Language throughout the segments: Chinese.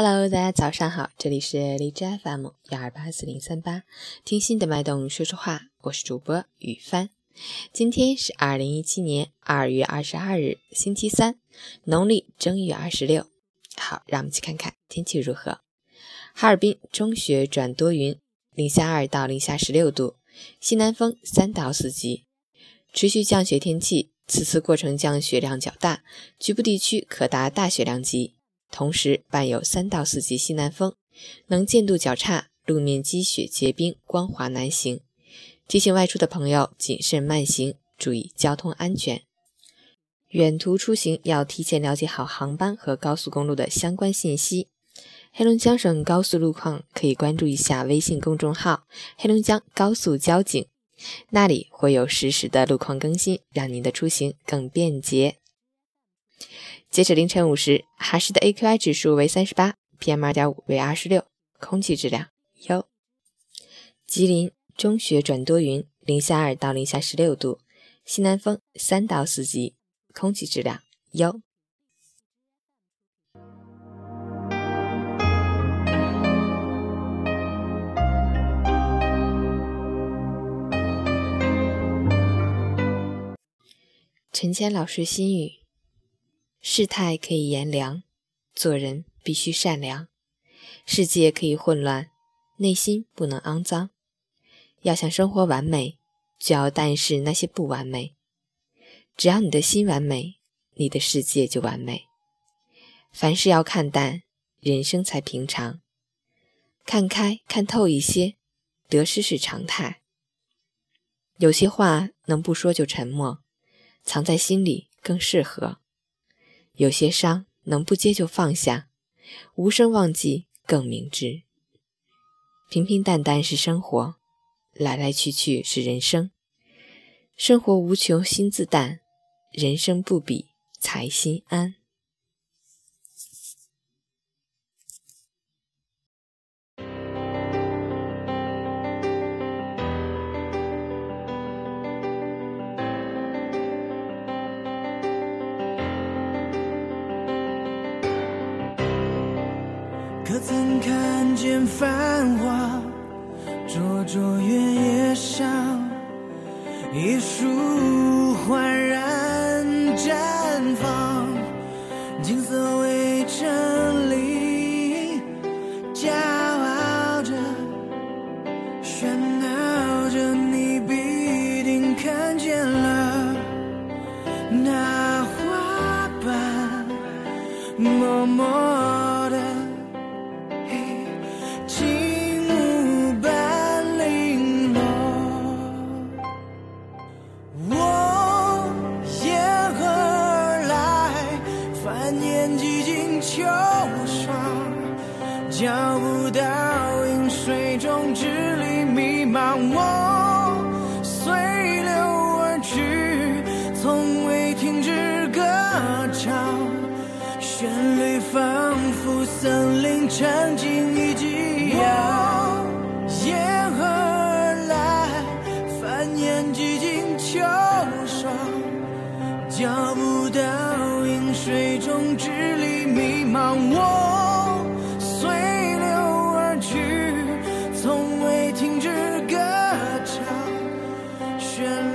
Hello，大家早上好，这里是荔枝 FM 幺二八四零三八，听心的脉动说说话，我是主播雨帆。今天是二零一七年二月二十二日，星期三，农历正月二十六。好，让我们去看看天气如何。哈尔滨中雪转多云，零下二到零下十六度，西南风三到四级，持续降雪天气。此次过程降雪量较大，局部地区可达大雪量级。同时伴有三到四级西南风，能见度较差，路面积雪结冰，光滑难行。提醒外出的朋友谨慎慢行，注意交通安全。远途出行要提前了解好航班和高速公路的相关信息。黑龙江省高速路况可以关注一下微信公众号“黑龙江高速交警”，那里会有实时的路况更新，让您的出行更便捷。截止凌晨五时，哈市的 AQI 指数为三十八，PM 二点五为二十六，空气质量优。吉林中雪转多云，零下二到零下十六度，西南风三到四级，空气质量优。陈谦老师心语。世态可以炎凉，做人必须善良。世界可以混乱，内心不能肮脏。要想生活完美，就要淡视那些不完美。只要你的心完美，你的世界就完美。凡事要看淡，人生才平常。看开看透一些，得失是常态。有些话能不说就沉默，藏在心里更适合。有些伤能不接就放下，无声忘记更明智。平平淡淡是生活，来来去去是人生。生活无穷心自淡，人生不比才心安。曾看见繁华灼灼原野上，一束焕然绽放，金色森林沉浸于夕阳沿河而来繁衍几经秋霜脚步倒映水中支离迷茫我随流而去从未停止歌唱旋律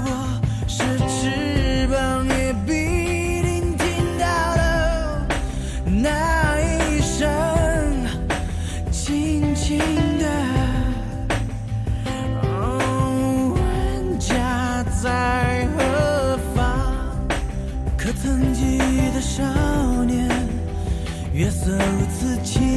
泊，是翅膀也必定听到的那一声轻轻的。哦，问家在何方？可曾记得少年，月色如此清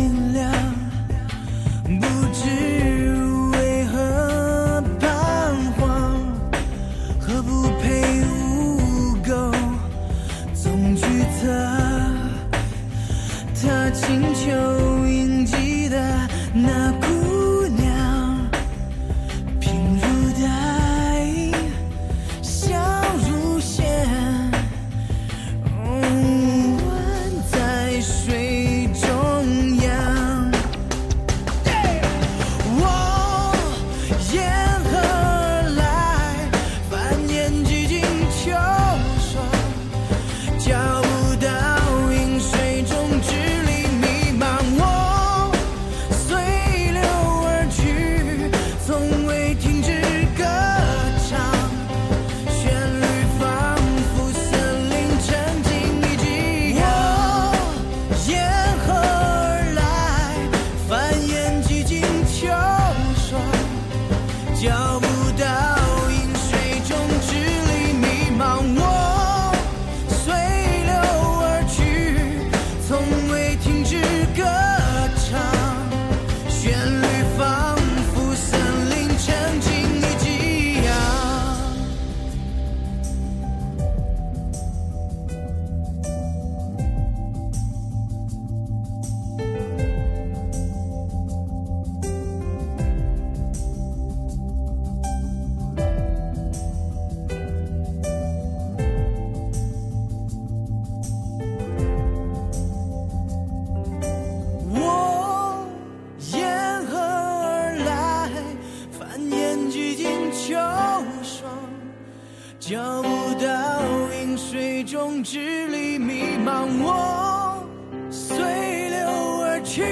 找不到饮水中支离迷茫。我随流而去，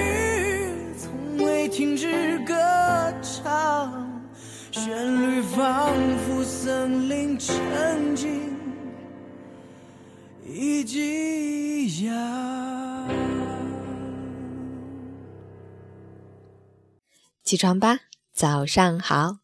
从未停止歌唱。旋律仿佛森林沉静，一季阳。起床吧，早上好。